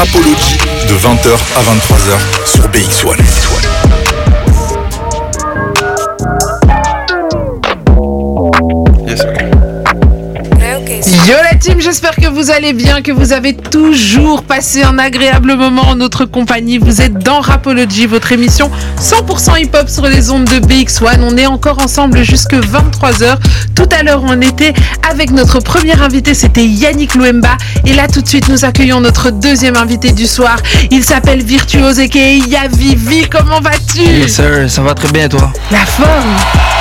Rapology de 20h à 23h sur BX1. Team, j'espère que vous allez bien, que vous avez toujours passé un agréable moment en notre compagnie. Vous êtes dans Rapology, votre émission 100% hip-hop sur les ondes de BX1. On est encore ensemble jusque 23h. Tout à l'heure, on était avec notre premier invité, c'était Yannick Louemba. Et là, tout de suite, nous accueillons notre deuxième invité du soir. Il s'appelle Virtuose et Yavivi. Comment vas-tu? Yes sir, ça va très bien toi? La forme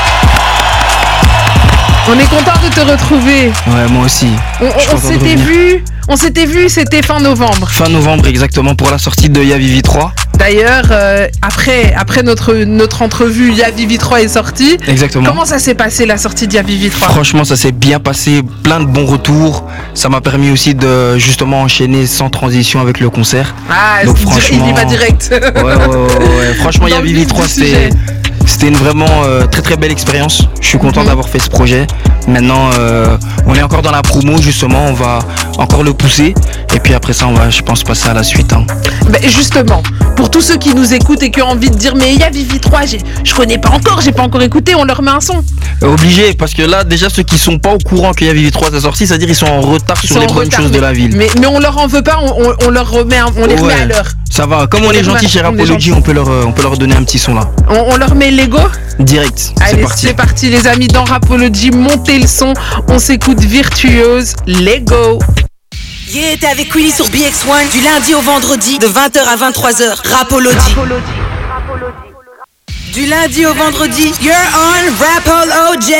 on est content de te retrouver. Ouais, moi aussi. On, s'était vu, on s'était vu, c'était fin novembre. Fin novembre, exactement, pour la sortie de Yavivi 3. D'ailleurs, euh, après, après notre, notre entrevue, Yavivi 3 est sortie. Exactement. Comment ça s'est passé la sortie de Yavivi 3 Franchement, ça s'est bien passé, plein de bons retours. Ça m'a permis aussi de justement enchaîner sans transition avec le concert. Ah, Donc, franchement, il y va direct. Ouais, ouais, ouais, Franchement, Yavivi 3, c'est c'était une vraiment euh, très très belle expérience. Je suis content mhm. d'avoir fait ce projet. Maintenant, euh, on est encore dans la promo justement. On va encore le pousser. Et puis après ça, on va, je pense, passer à la suite. Hein. Ben, justement, pour tous ceux qui nous écoutent et qui ont envie de dire mais il y a Vivi 3, je connais pas encore, j'ai pas encore écouté, on leur met un son. Obligé, parce que là, déjà ceux qui sont pas au courant qu'il y a Vivi 3 est sorti, c'est-à-dire ils sont en retard sur les bonnes choses de la ville. Mais, mais on leur en veut pas, on, leur remet, on les remet à l'heure. Ça va, comme on, est gentil chez Rapology, on peut leur, euh, on peut leur donner un petit son là. On, leur met Lego Direct. Allez, c'est parti. les amis dans Rapology, montez le son, on s'écoute virtuose, Lego. Yeah, t'es avec Willy sur BX1 du lundi au vendredi de 20h à 23h. Rapology. Du lundi au vendredi, you're on Rapology.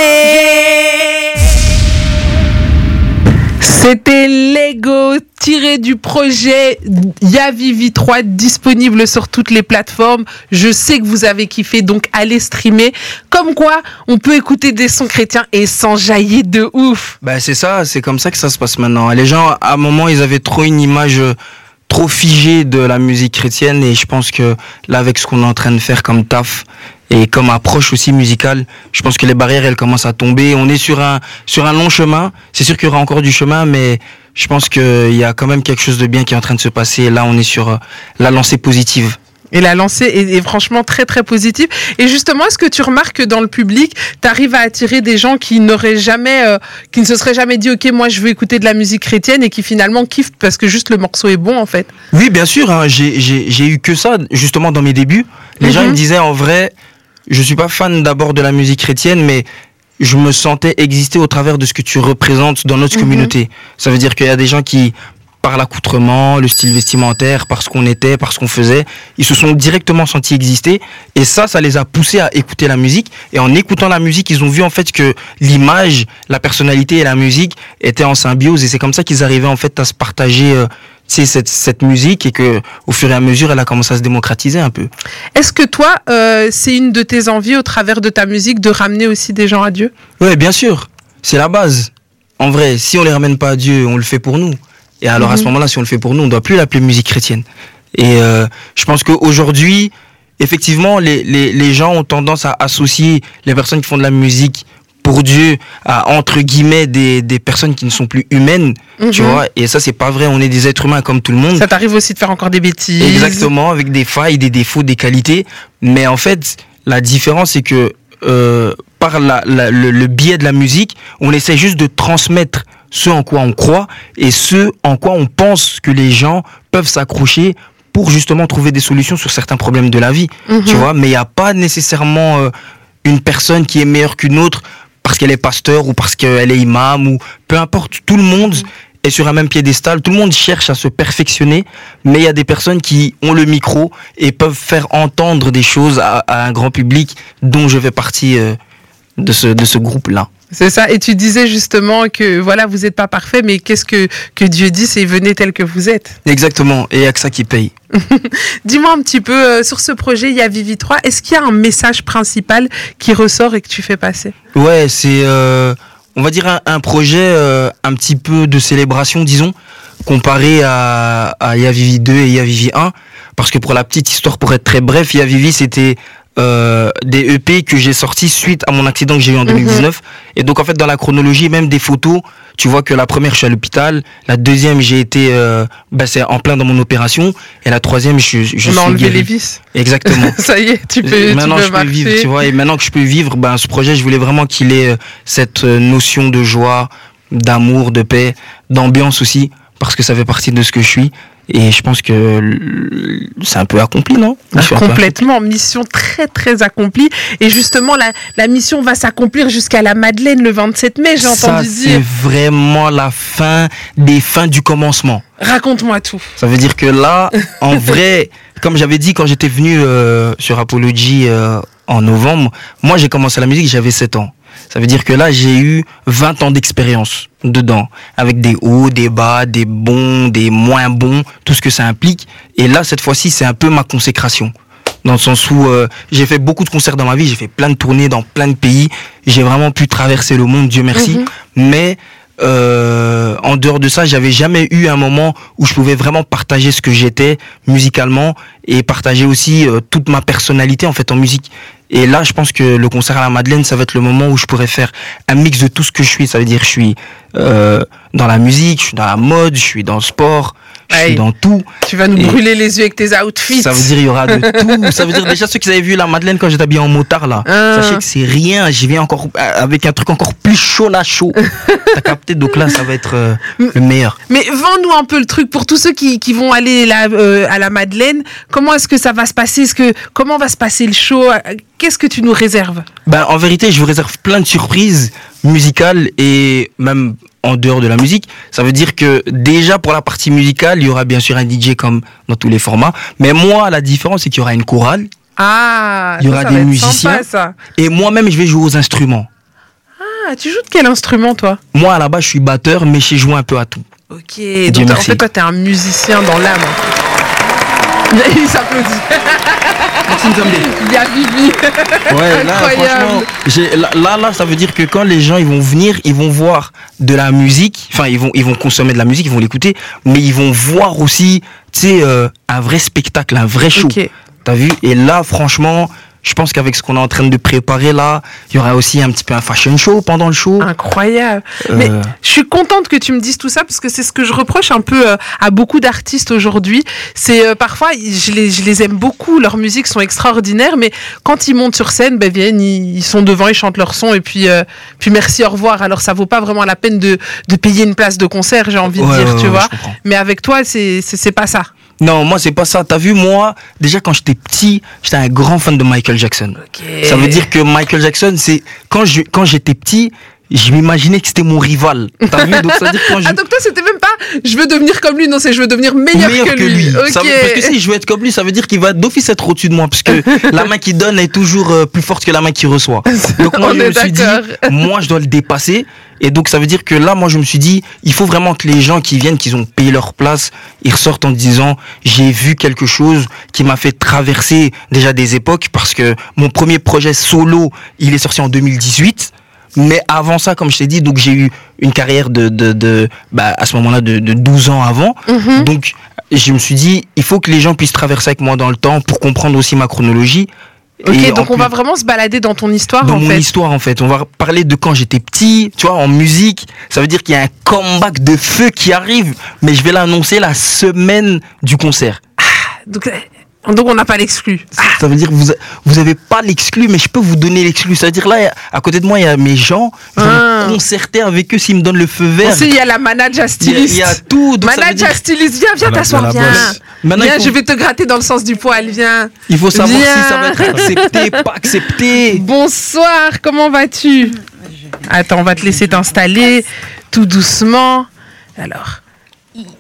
C'était Lego tiré du projet Yavivi 3 disponible sur toutes les plateformes. Je sais que vous avez kiffé, donc allez streamer. Comme quoi, on peut écouter des sons chrétiens et s'enjailler de ouf. Bah c'est ça, c'est comme ça que ça se passe maintenant. Les gens, à un moment, ils avaient trop une image euh, trop figée de la musique chrétienne et je pense que là, avec ce qu'on est en train de faire comme taf, et comme approche aussi musicale, je pense que les barrières elles commencent à tomber. On est sur un sur un long chemin. C'est sûr qu'il y aura encore du chemin, mais je pense qu'il y a quand même quelque chose de bien qui est en train de se passer. Et là, on est sur euh, la lancée positive. Et la lancée est, franchement très très positive. Et justement, est-ce que tu remarques que dans le public, tu arrives à attirer des gens qui n'auraient jamais, euh, qui ne se seraient jamais dit, ok, moi je veux écouter de la musique chrétienne et qui finalement kiffent parce que juste le morceau est bon en fait? Oui, bien sûr. Hein. j'ai eu que ça justement dans mes débuts. Les gens ils me disaient en vrai, je suis pas fan d'abord de la musique chrétienne, mais je me sentais exister au travers de ce que tu représentes dans notre mhm. communauté. Ça veut dire qu'il y a des gens qui, par l'accoutrement, le style vestimentaire, par ce qu'on était, par ce qu'on faisait, ils se sont directement sentis exister. Et ça, ça les a poussés à écouter la musique. Et en écoutant la musique, ils ont vu en fait que l'image, la personnalité et la musique étaient en symbiose. Et c'est comme ça qu'ils arrivaient en fait à se partager euh, cette, cette musique et que au fur et à mesure elle a commencé à se démocratiser un peu. Est-ce que toi euh, c'est une de tes envies au travers de ta musique de ramener aussi des gens à Dieu? Oui bien sûr, c'est la base. En vrai, si on les ramène pas à Dieu, on le fait pour nous. Et alors à ce mhm. moment-là, si on le fait pour nous, on doit plus l'appeler musique chrétienne. Et euh, je pense qu'aujourd'hui, effectivement, les, les, les gens ont tendance à associer les personnes qui font de la musique pour Dieu à entre guillemets des, des personnes qui ne sont plus humaines, tu mhm. vois. Et ça c'est pas vrai. On est des êtres humains comme tout le monde. Ça t'arrive aussi de faire encore des bêtises. Exactement, avec des failles, des défauts, des qualités. Mais en fait, la différence c'est que euh, par la, le, le biais de la musique, on essaie juste de transmettre ce en quoi on croit et ce en quoi on pense que les gens peuvent s'accrocher pour justement trouver des solutions sur certains problèmes de la vie, mhm. tu vois. Mais il n'y a pas nécessairement euh, une personne qui est meilleure qu'une autre parce qu'elle est pasteur ou parce qu'elle est imam ou peu importe, tout le monde est sur un même piédestal, tout le monde cherche à se perfectionner, mais il y a des personnes qui ont le micro et peuvent faire entendre des choses à, un grand public dont je fais partie euh, de ce, de ce groupe-là. C'est ça. Et tu disais justement que voilà, vous n'êtes pas parfait, mais qu'est-ce que, que Dieu dit, c'est venez tel que vous êtes. Exactement. Et il n'y a que ça qui paye. Dis-moi un petit peu euh, sur ce projet, il y a Vivi 3. Est-ce qu'il y a un message principal qui ressort et que tu fais passer? Ouais, c'est, euh, on va dire, un, projet euh, un petit peu de célébration, disons, comparé à, à Yavivi 2 et Yavivi 1. Parce que pour la petite histoire, pour être très bref, Yavivi, c'était euh, des EP que j'ai sortis suite à mon accident que j'ai eu en 2019. Mhm. Et donc en fait dans la chronologie, même des photos, tu vois que la première, je suis à l'hôpital. La deuxième, j'ai été, euh, bah, c'est en plein dans mon opération. Et la troisième, je, je On suis enlevé les vis. Exactement. Ça y est, tu peux, maintenant tu peux je peux vivre, tu vois. Et maintenant que je peux vivre, ben ce projet, je voulais vraiment qu'il ait euh, cette euh, notion de joie, d'amour, de paix, d'ambiance aussi, parce que ça fait partie de ce que je suis. Et je pense que c'est un peu accompli, non? Complètement, mission très très accomplie. Et justement, la, la mission va s'accomplir jusqu'à la Madeleine le 27 mai, j'ai entendu c'est dire. vraiment la fin des fins du commencement. Raconte-moi tout. Ça veut dire que là, en vrai, comme j'avais dit quand j'étais venu euh, sur Apology euh, en novembre, moi j'ai commencé la musique, j'avais 7 ans. Ça veut dire que là, j'ai eu 20 ans d'expérience dedans, avec des hauts, des bas, des bons, des moins bons, tout ce que ça implique. Et là, cette fois-ci, c'est un peu ma consécration. Dans le sens où euh, j'ai fait beaucoup de concerts dans ma vie, j'ai fait plein de tournées dans plein de pays, j'ai vraiment pu traverser le monde, Dieu merci. Mhm. Mais euh, en dehors de ça, j'avais jamais eu un moment où je pouvais vraiment partager ce que j'étais musicalement et partager aussi euh, toute ma personnalité en fait en musique. Et là, je pense que le concert à la Madeleine, ça va être le moment où je pourrais faire un mix de tout ce que je suis. Ça veut dire, je suis euh, dans la musique, je suis dans la mode, je suis dans le sport, je suis dans tout. Tu vas nous Et- brûler les yeux avec tes outfits. Ça veut dire il y aura de tout. Ça veut dire déjà ceux qui avaient vu la Madeleine quand j'étais habillé en motard là. Ah. Sachez que c'est rien. J'y viens encore euh, avec un truc encore plus chaud là chaud. T'as capté? Donc là ça va être euh, le meilleur. Mais vends-nous un peu le truc pour tous ceux qui, qui vont aller là, euh, à la Madeleine. Comment est-ce que ça va se passer? Est-ce que comment va se passer le show? Qu'est-ce que tu nous réserves Ben en vérité je vous réserve plein de surprises musicales et même en dehors de la musique. Ça veut dire que déjà pour la partie musicale il y aura bien sûr un DJ comme dans tous les formats. Mais moi la différence c'est qu'il y aura une chorale Ah, Il y aura ça des musiciens. sympa, ça. et moi-même je vais jouer aux instruments. Ah, tu joues de quel instrument toi? Moi à la base je suis batteur mais j'ai joué un peu à tout. Ok, Dieu donc en merci. fait toi t'es un musicien dans l'âme. Il s'applaudit. Il y a Bibi. Ouais, là, Incroyable. franchement, là, là, là, ça veut dire que quand les gens ils vont venir, ils vont voir de la musique, enfin, ils vont, ils vont consommer de la musique, ils vont l'écouter, mais ils vont voir aussi, tu sais, euh, un vrai spectacle, un vrai show. T'as vu? Et là, franchement, je pense qu'avec ce qu'on est en train de préparer là, il y aura aussi un petit peu un fashion show pendant le show. Incroyable. Euh, Mais je suis contente que tu me dises tout ça parce que c'est ce que je reproche un peu euh, à beaucoup d'artistes aujourd'hui. C'est euh, parfois, je les, je les aime beaucoup, leurs musiques sont extraordinaires, mais quand ils montent sur scène, ben viennent, ils, ils sont devant, ils chantent leur son et puis, euh, puis merci, au revoir. Alors ça vaut pas vraiment la peine de, de payer une place de concert, j'ai envie de dire, ouais, tu ouais, vois. Mais avec toi, c'est pas ça. Non, moi, c'est pas ça. T'as vu, moi, déjà quand j'étais petit, j'étais un grand fan de Michael Jackson. Ça veut dire que Michael Jackson, c'est quand je quand j'étais petit, je m'imaginais que c'était mon rival. T'as vu? Donc ça dire quand je Ah donc toi c'était même pas je veux devenir comme lui, non c'est je veux devenir meilleur, meilleur que, lui. Ok. Ça veut- parce que si je veux être comme lui, ça veut dire qu'il va d'office être au-dessus de moi, parce que la main qui donne est toujours euh, plus forte que la main qui reçoit. Donc moi On je me suis dit, moi je dois le dépasser. Et donc ça veut dire que là, moi je me suis dit, il faut vraiment que les gens qui viennent, qui ont payé leur place, ils ressortent en disant, j'ai vu quelque chose qui m'a fait traverser déjà des époques, parce que mon premier projet solo, il est sorti en 2018. Mais avant ça, comme je t'ai dit, donc j'ai eu une carrière de, de, de bah, à ce moment-là de, de 12 ans avant. Mhm. Donc, je me suis dit, il faut que les gens puissent traverser avec moi dans le temps pour comprendre aussi ma chronologie. Ok, Et donc on va vraiment se balader dans ton histoire dans en mon fait. histoire en fait. On va parler de quand j'étais petit, tu vois, en musique. Ça veut dire qu'il y a un comeback de feu qui arrive, mais je vais l'annoncer la semaine du concert. Donc, euh, donc on n'a pas l'exclu. Ah, Ça veut dire que vous, vous avez pas l'exclu, mais je peux vous donner l'exclu. Ça veut dire là, à côté de moi, il y a mes gens. Je vais Ah. me concerter avec eux s'ils me donnent le feu vert. sait, il y a la manager Il y a, styliste. il y a tout. donc Manager dire- styliste, viens, viens t'asseoir, viens. Maintenant, viens, faut- je vais te gratter dans le sens du poil, viens. Il faut savoir Viens. si ça va être accepté, pas accepté. Bonsoir, comment vas-tu? Attends, on va te laisser t'installer tout doucement. Alors,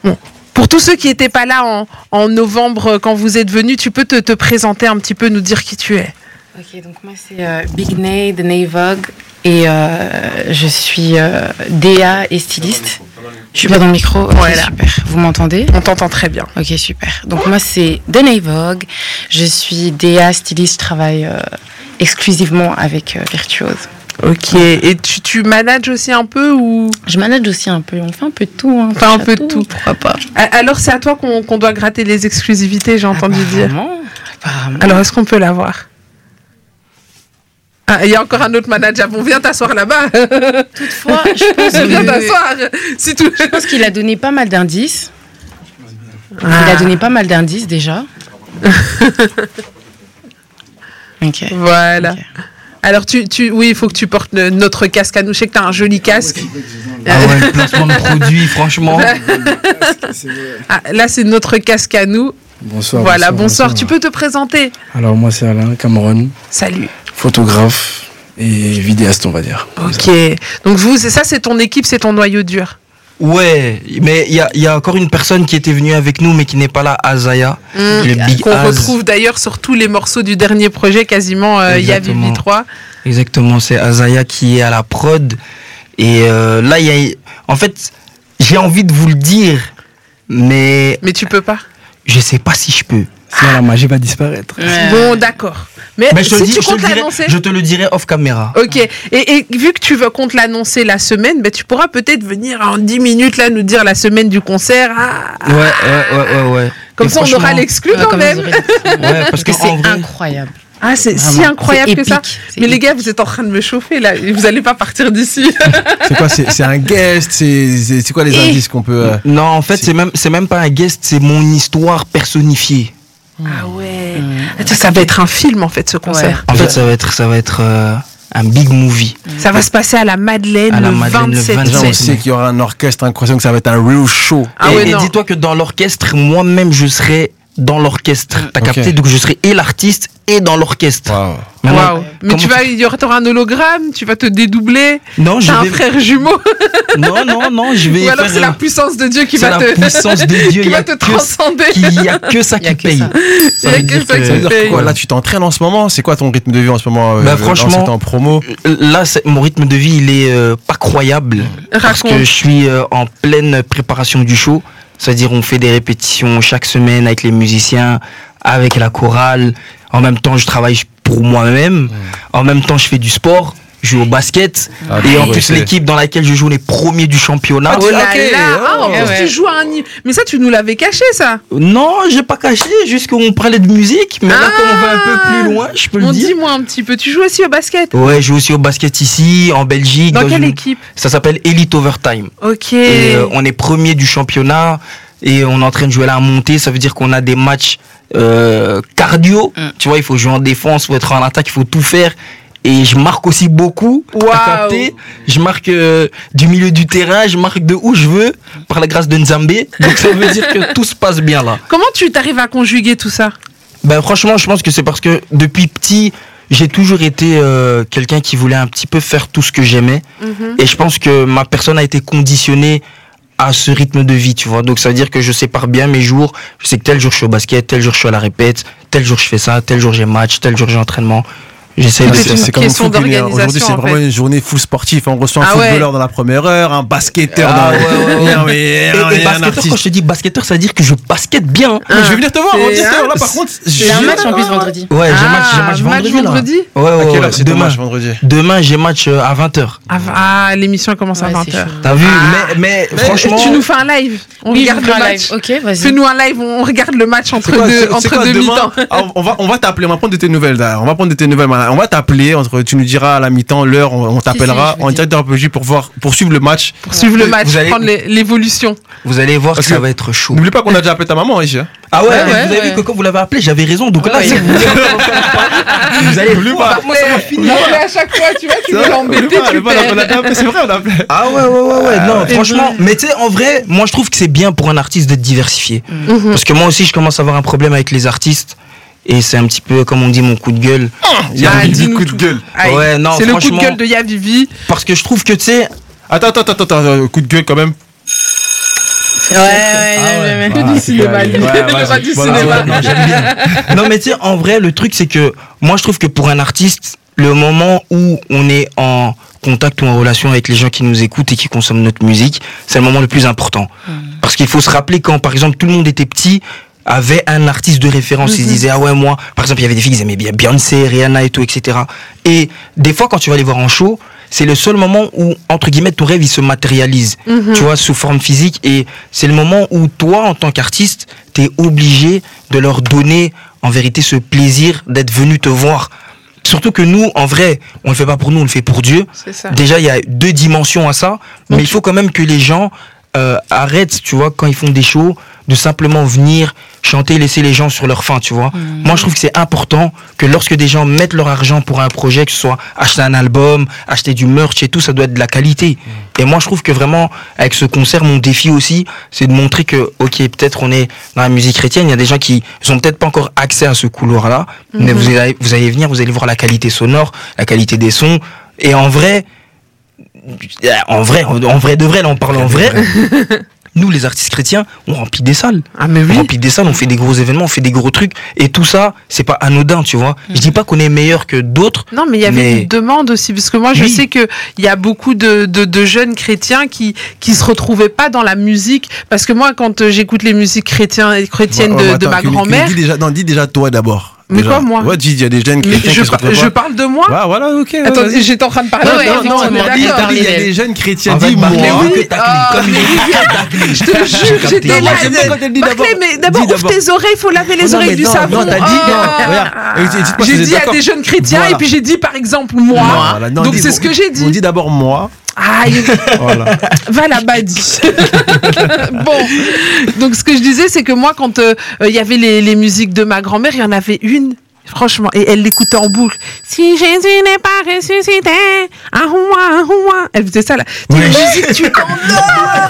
bon. Pour tous ceux qui n'étaient pas là en, en novembre euh, quand vous êtes venus, tu peux te, te présenter un petit peu, nous dire qui tu es. Ok, donc moi c'est euh, Big Nay de Nay Vogue et euh, je suis euh, DA et styliste. Je suis pas dans le micro, ok, Voilà. super. Vous m'entendez? On t'entend très bien. Ok, super. Donc moi c'est de Vogue, je suis DA styliste, je travaille exclusivement avec Virtuose. Ok, et tu, tu manages aussi un peu ou? Je manage aussi un peu, on fait un peu de tout. Hein, fait un peu de tout. Pourquoi pas Alors c'est à toi qu'on qu'on doit gratter les exclusivités, j'ai entendu dire. Apparemment. Alors est-ce qu'on peut l'avoir Ah, il y a encore un autre manager. Bon, viens t'asseoir là-bas. Toutefois, je pense viens t'asseoir. Si tout. je pense qu'il a donné pas mal d'indices. Il Ah. a donné pas mal d'indices déjà. ok. Voilà. Ok. Alors, tu, tu, oui, il faut que tu portes le- notre casque à nous. Je sais que tu as un joli casque. Ah ouais, le placement de produit, franchement. Ah, là, c'est notre casque à nous. Bonsoir. voilà, bonsoir. Tu peux te présenter Alors, moi, c'est Alain Cameron, Salut. photographe et vidéaste, on va dire. Ok. Donc, vous, c'est ça, c'est ton équipe, c'est ton noyau dur. Ouais, mais il y a, il y a encore une personne qui était venue avec nous, mais qui n'est pas là, Azaya. Le Big Qu'on Az. retrouve d'ailleurs sur tous les morceaux du dernier projet, quasiment. euh, Il y a Exactement. Vivi 3. Exactement, c'est Azaya qui est à la prod. Et euh, là, il y a. En fait, j'ai envie de vous le dire, mais Mais tu peux pas. je sais pas si je peux. Sinon, la magie va disparaître. Ouais. Bon, d'accord. Mais Mais je te, si le dis, tu je, te le comptes dirai, l'annoncer. je te le dirai off caméra. Ok. Et, et vu que tu veux compte l'annoncer la semaine, ben, tu pourras peut-être venir en 10 minutes là nous dire la semaine du concert. Ah, Ouais, ouais, ouais, ouais. ouais. comme Et ça, on aura l'exclu quand même. Ouais, parce que c'est vrai, incroyable. Ah, c'est si incroyable que ça. épique. Mais les gars, vous êtes en train de me chauffer là. Vous allez pas partir d'ici. C'est quoi C'est c'est un guest? C'est c'est- c'est quoi les Et- indices qu'on peut. euh, Non, en fait, C'est- c'est même, c'est même pas un guest, c'est mon histoire personnifiée. Ah ouais. Attends, ça va être un film en fait ce concert. En fait, ça va être, ça va être euh, un big movie. Ça va se passer à la Madeleine, À la le, Madeleine, le 27 27. Déjà, on sait qu'il y aura un orchestre incroyable, que ça va être un real show. Ah et ouais, et dis-toi que dans l'orchestre, moi-même, je serai dans l'orchestre. T'as Ok. capté Donc je serai et l'artiste et dans l'orchestre. Waouh. Mais tu vas, il y aura un hologramme, tu vas te dédoubler. Non, je T'as un vais. frère jumeau. Non, non, non, je vais. Ou alors faire, c'est la euh, puissance de Dieu qui c'est va la te, puissance de Dieu. qui va te transcender. il y a que ça qui paye. ça. Il a que qui paye. Là, tu t'entraînes en ce moment? C'est quoi ton rythme de vie en ce moment euh, Bah, euh, franchement- là, c'est en promo. Là, c'est- mon rythme de vie, il est euh, pas croyable. Parce que je suis euh, en pleine préparation du show. C'est-à-dire, on fait des répétitions chaque semaine avec les musiciens, avec la chorale. En même temps, je travaille pour moi-même. En même temps, je fais du sport. Je joue au basket. Ah, et en plus, l'équipe dans laquelle je joue, on est premier du championnat. Oh là ok, là. Ah, en oh. plus, Ouais. tu joues à un niveau. Mais ça, tu nous l'avais caché, ça. Non, j'ai pas caché, juste qu'on parlait de musique. Mais là, Ah. comme on va un peu plus loin, je peux On le dire. dis-moi un petit peu. Tu joues aussi au basket? Ouais, je joue aussi au basket ici, en Belgique. Dans quelle une- équipe? Ça s'appelle Elite Overtime. Ok. Et euh, on est premier du championnat et on est en train de jouer là à monter. Ça veut dire qu'on a des matchs euh, cardio. Mm. Tu vois, il faut jouer en défense, il faut être en attaque, il faut tout faire. Et je marque aussi beaucoup. Capté Je marque euh, du milieu du terrain, je marque de où je veux, par la grâce de Nzambé. Donc ça veut dire que tout se passe bien là. Comment tu t'arrives à conjuguer tout ça? Ben franchement, je pense que c'est parce que depuis petit, j'ai toujours été euh, quelqu'un qui voulait un petit peu faire tout ce que j'aimais. Et je pense que ma personne a été conditionnée à ce rythme de vie, tu vois. Donc ça veut dire que je sépare bien mes jours. Je sais que tel jour je suis au basket, tel jour je suis à la répète, tel jour je fais ça, tel jour j'ai match, tel jour j'ai entraînement. J'essaie Ah, de c'est comme Aujourd'hui, c'est en vraiment fait. une journée full sportif. On reçoit un Ah ouais. footballeur dans la première heure, un basketteur Ah dans ouais, ouais, ouais. et un- et Et, basketteur, quand je te dis basketteur, ça veut dire que je basket bien. Mais Je vais venir te voir, on là par contre. A un match en plus vendredi. Ouais, j'ai Ah, match, j'ai match vendredi. vendredi Ouais, ouais, ouais, demain. vendredi Demain, j'ai match euh, à 20h. Ah, ah, l'émission commence à Ouais, c'est 20h. chaud. T'as vu Ah. mais, mais, Mais franchement. Tu nous fais un live. On regarde le match. Ok, vas-y. Fais-nous un live, on regarde le match entre deux, mi-temps. Ah, on va, on va t'appeler, on va prendre de tes nouvelles. là. On va prendre de tes nouvelles. On va t'appeler. Entre, tu nous diras à la mi-temps l'heure. On, on t'appellera si, veux en dire. direct de RPG pour voir, pour suivre le match. Pour suivre le match, Vous allez- prendre l'évolution. Vous allez voir Parce que ça va être chaud. N'oublie pas qu'on a déjà appelé ta maman ici. hein. Ah ouais, Ouais, mais ouais, vous avez ouais. vu que quand vous l'avez appelé, j'avais raison. Donc là, Ouais, c'est ouais. vous allez N'oublie voir pas. comment ça va finir. Non, mais à chaque fois, tu vois, tu veux l'embêter, tu perds. C'est vrai, on a appelé. Ah ouais, ouais, ouais, ouais. Non, franchement, mais tu sais, en vrai, moi je trouve que c'est bien pour un artiste d'être diversifié. Mhm. Parce que moi aussi, je commence à avoir un problème avec les artistes. Et c'est un petit peu, comme on dit, mon coup de gueule. Ah, dis-nous coup de gueule. Aïe. Ouais, non, C'est le coup de gueule de Yavivi. Parce que je trouve que, tu sais, Attends, attends, attends, attends, coup de gueule quand même. Ouais, ouais, ouais, ouais. Ah, du cinéma, du cinéma. non, mais tu sais, en vrai, le truc, c'est que moi, je trouve que pour un artiste, le moment où on est en contact ou en relation avec les gens qui nous écoutent et qui consomment notre musique, c'est le moment le plus important. Parce qu'il faut se rappeler quand, par exemple, tout le monde était petit, avait un artiste de référence. Ils se disaient, ah ouais, moi, par exemple, il y avait des filles qui aimaient bien Beyoncé, Rihanna et tout, etc. Et des fois, quand tu vas les voir en show, c'est le seul moment où, entre guillemets, ton rêve, il se matérialise. Tu vois, sous forme physique. Et c'est le moment où toi, en tant qu'artiste, t'es obligé de leur donner, en vérité, ce plaisir d'être venu te voir. surtout que nous, en vrai, on le fait pas pour nous, on le fait pour Dieu. C'est ça. Déjà, il y a deux dimensions à ça, mais il faut quand même que les gens euh, arrêtent, tu vois, quand ils font des shows, de simplement venir chanter, laisser les gens sur leur faim, tu vois. Moi, je trouve que c'est important que lorsque des gens mettent leur argent pour un projet, que ce soit acheter un album, acheter du merch et tout, ça doit être de la qualité. Et moi, je trouve que vraiment, avec ce concert, mon défi aussi, c'est de montrer que, ok, peut-être on est dans la musique chrétienne, il y a des gens qui ont peut-être pas encore accès à ce couloir-là, mais vous allez, vous allez venir, vous allez voir la qualité sonore, la qualité des sons, et en vrai, en vrai, en vrai de vrai, là on parle en vrai. Nous, les artistes chrétiens, on remplit des salles. Ah, mais On remplit des salles, on fait des gros événements, on fait des gros trucs. Et tout ça, c'est pas anodin, tu vois. Je dis pas qu'on est meilleur que d'autres. Non, mais il y avait Mais- une demande aussi, parce que moi, je Oui. sais que il y a beaucoup de, de, de jeunes chrétiens qui qui se retrouvaient pas dans la musique, parce que moi, quand euh, j'écoute les musiques chrétiennes Ouais, de, ouais, de attends, ma grand-mère, Dis déjà, non, dis déjà toi d'abord. Mais Déjà. quoi, moi Ouais, dis, il y a des jeunes chrétiens je, qui se par- retrouvent je parle de moi. Ouais, voilà, ok. Attends, vas-y. j'étais en train de parler. Ouais, de ouais, moi, on non, dis, t'as dit, il y a des jeunes chrétiens. En fait, Dis-moi. Barclay, oui, que ah, comme il oui. taclé. Je te jure, j'étais Non, là. moi, Barclay, d'abord. mais d'abord, Dis ouvre tes oreilles, il faut laver les Non, oreilles du non, savon. non, t'as dit, non, dis- si J'ai dit à des jeunes chrétiens et puis j'ai dit par exemple moi. Non, Donc dis- c'est ce que j'ai On dit. dit d'abord moi. Aïe, Voilà. va là-bas dit. bon, donc ce que je disais c'est que moi quand euh, euh, il y avait les, les musiques de ma grand-mère, il y en avait une. Franchement, et elle l'écoutait en boucle. Si Jésus n'est pas ressuscité, ah ouah, ah ouah. Elle faisait ça là. Tu sais, Ouais. une musique, tu t'endors.